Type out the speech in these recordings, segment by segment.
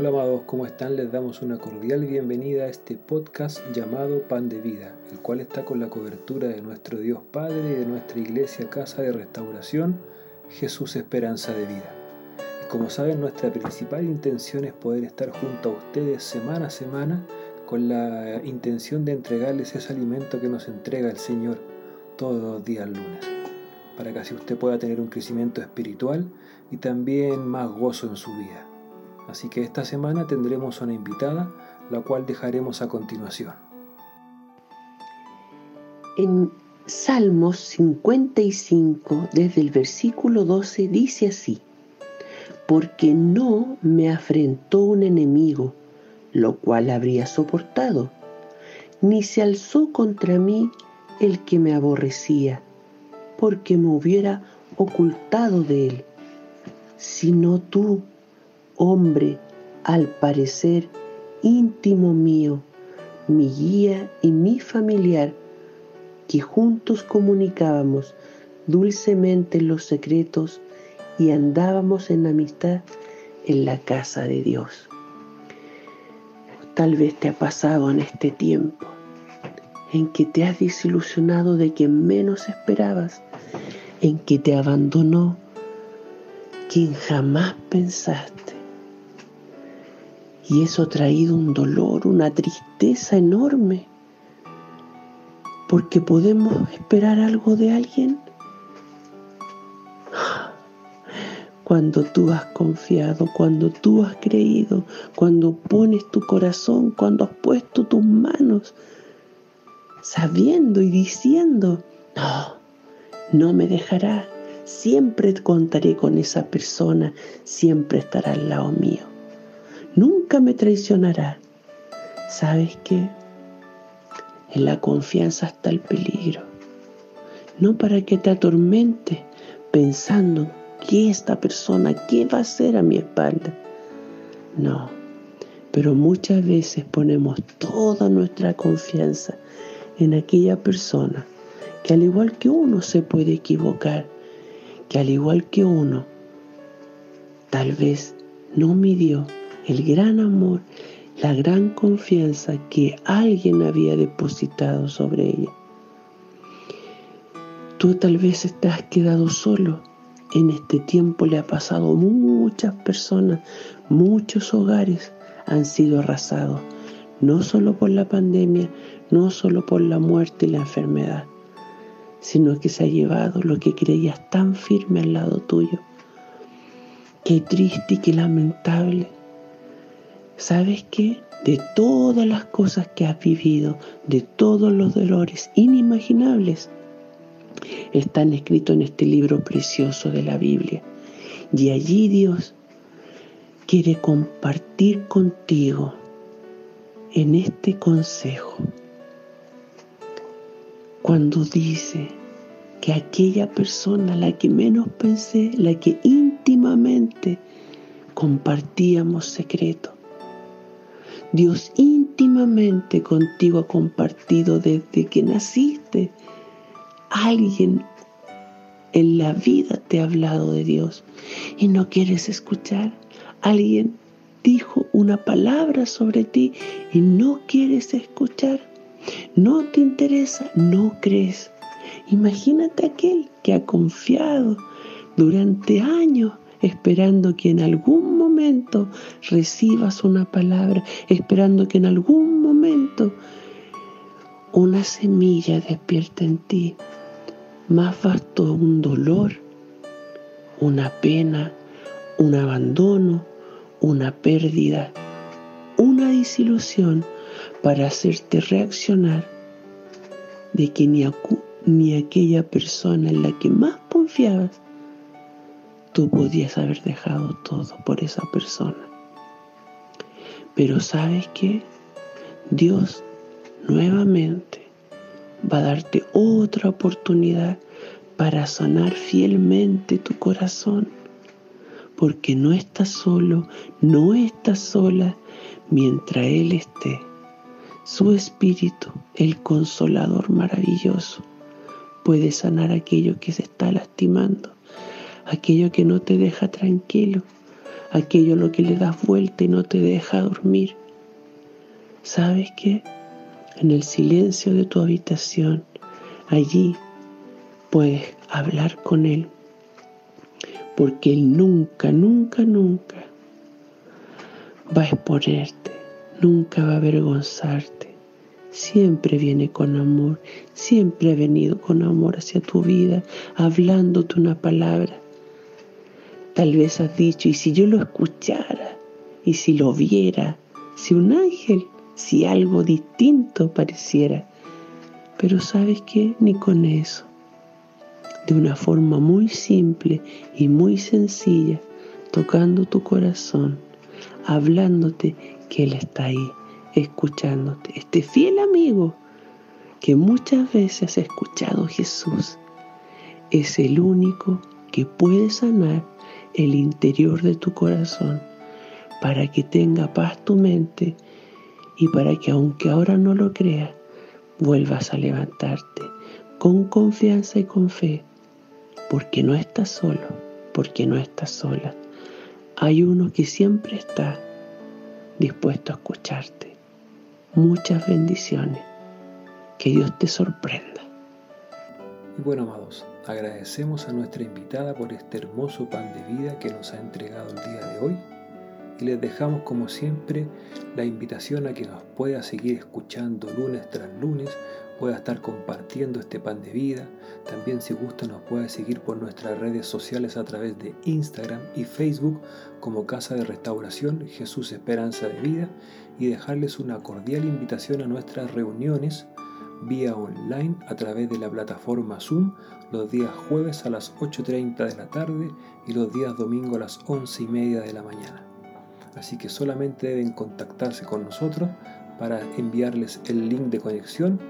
Hola amados, ¿cómo están? Les damos una cordial bienvenida a este podcast llamado Pan de Vida, el cual está con la cobertura de nuestro Dios Padre y de nuestra iglesia Casa de Restauración, Jesús Esperanza de Vida. Y como saben, nuestra principal intención es poder estar junto a ustedes semana a semana con la intención de entregarles ese alimento que nos entrega el Señor todos los días lunes, para que así usted pueda tener un crecimiento espiritual y también más gozo en su vida. Así que esta semana tendremos una invitada, la cual dejaremos a continuación. En Salmos 55, desde el versículo 12, dice así, porque no me afrentó un enemigo, lo cual habría soportado, ni se alzó contra mí el que me aborrecía, porque me hubiera ocultado de él, sino tú, hombre, al parecer íntimo mío, mi guía y mi familiar, que juntos comunicábamos dulcemente los secretos y andábamos en amistad en la casa de Dios. Tal vez te ha pasado en este tiempo en que te has desilusionado de quien menos esperabas, en que te abandonó quien jamás pensaste y eso ha traído un dolor, una tristeza enorme. Porque podemos esperar algo de alguien. Cuando tú has confiado, cuando tú has creído, cuando pones tu corazón, cuando has puesto tus manos, sabiendo y diciendo, no, no me dejará, siempre contaré con esa persona, siempre estará al lado mío nunca me traicionará. ¿Sabes qué? En la confianza está el peligro. No para que te atormente pensando que esta persona, qué va a hacer a mi espalda. No, pero muchas veces ponemos toda nuestra confianza en aquella persona que al igual que uno se puede equivocar, que al igual que uno, tal vez no midió el gran amor, la gran confianza que alguien había depositado sobre ella. Tú tal vez estás quedado solo. En este tiempo le ha pasado muchas personas, muchos hogares han sido arrasados, no solo por la pandemia, no solo por la muerte y la enfermedad, sino que se ha llevado lo que creías tan firme al lado tuyo. Qué triste y qué lamentable ¿Sabes qué? De todas las cosas que has vivido, de todos los dolores inimaginables, están escritos en este libro precioso de la Biblia. Y allí Dios quiere compartir contigo en este consejo. Cuando dice que aquella persona, la que menos pensé, la que íntimamente compartíamos secretos, Dios íntimamente contigo ha compartido desde que naciste. Alguien en la vida te ha hablado de Dios y no quieres escuchar. Alguien dijo una palabra sobre ti y no quieres escuchar. No te interesa, no crees. Imagínate aquel que ha confiado durante años esperando que en algún recibas una palabra, esperando que en algún momento una semilla despierte en ti. Más bastó un dolor, una pena, un abandono, una pérdida, una desilusión para hacerte reaccionar de que ni, ni aquella persona en la que más confiabas Tú podías haber dejado todo por esa persona. Pero sabes que Dios nuevamente va a darte otra oportunidad para sanar fielmente tu corazón. Porque no estás solo, no estás sola mientras Él esté. Su espíritu, el consolador maravilloso, puede sanar aquello que se está lastimando aquello que no te deja tranquilo, aquello a lo que le das vuelta y no te deja dormir. ¿Sabes qué? En el silencio de tu habitación, allí puedes hablar con Él, porque Él nunca, nunca, nunca va a exponerte, nunca va a avergonzarte. Siempre viene con amor, siempre ha venido con amor hacia tu vida, hablándote una palabra. Tal vez has dicho, y si yo lo escuchara, y si lo viera, si un ángel, si algo distinto pareciera. Pero sabes qué, ni con eso. De una forma muy simple y muy sencilla, tocando tu corazón, hablándote que Él está ahí, escuchándote. Este fiel amigo que muchas veces has escuchado Jesús es el único que puede sanar el interior de tu corazón para que tenga paz tu mente y para que aunque ahora no lo creas, vuelvas a levantarte con confianza y con fe, porque no estás solo, porque no estás sola. Hay uno que siempre está dispuesto a escucharte. Muchas bendiciones. Que Dios te sorprenda. Y bueno, amados, agradecemos a nuestra invitada por este hermoso pan de vida que nos ha entregado el día de hoy y les dejamos como siempre la invitación a que nos pueda seguir escuchando lunes tras lunes, pueda estar compartiendo este pan de vida. También si gusta nos puede seguir por nuestras redes sociales a través de Instagram y Facebook como Casa de Restauración Jesús Esperanza de Vida y dejarles una cordial invitación a nuestras reuniones vía online a través de la plataforma Zoom los días jueves a las 8.30 de la tarde y los días domingo a las 11.30 de la mañana así que solamente deben contactarse con nosotros para enviarles el link de conexión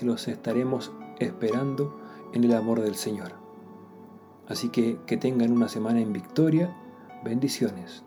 y los estaremos esperando en el amor del Señor. Así que que tengan una semana en victoria. Bendiciones.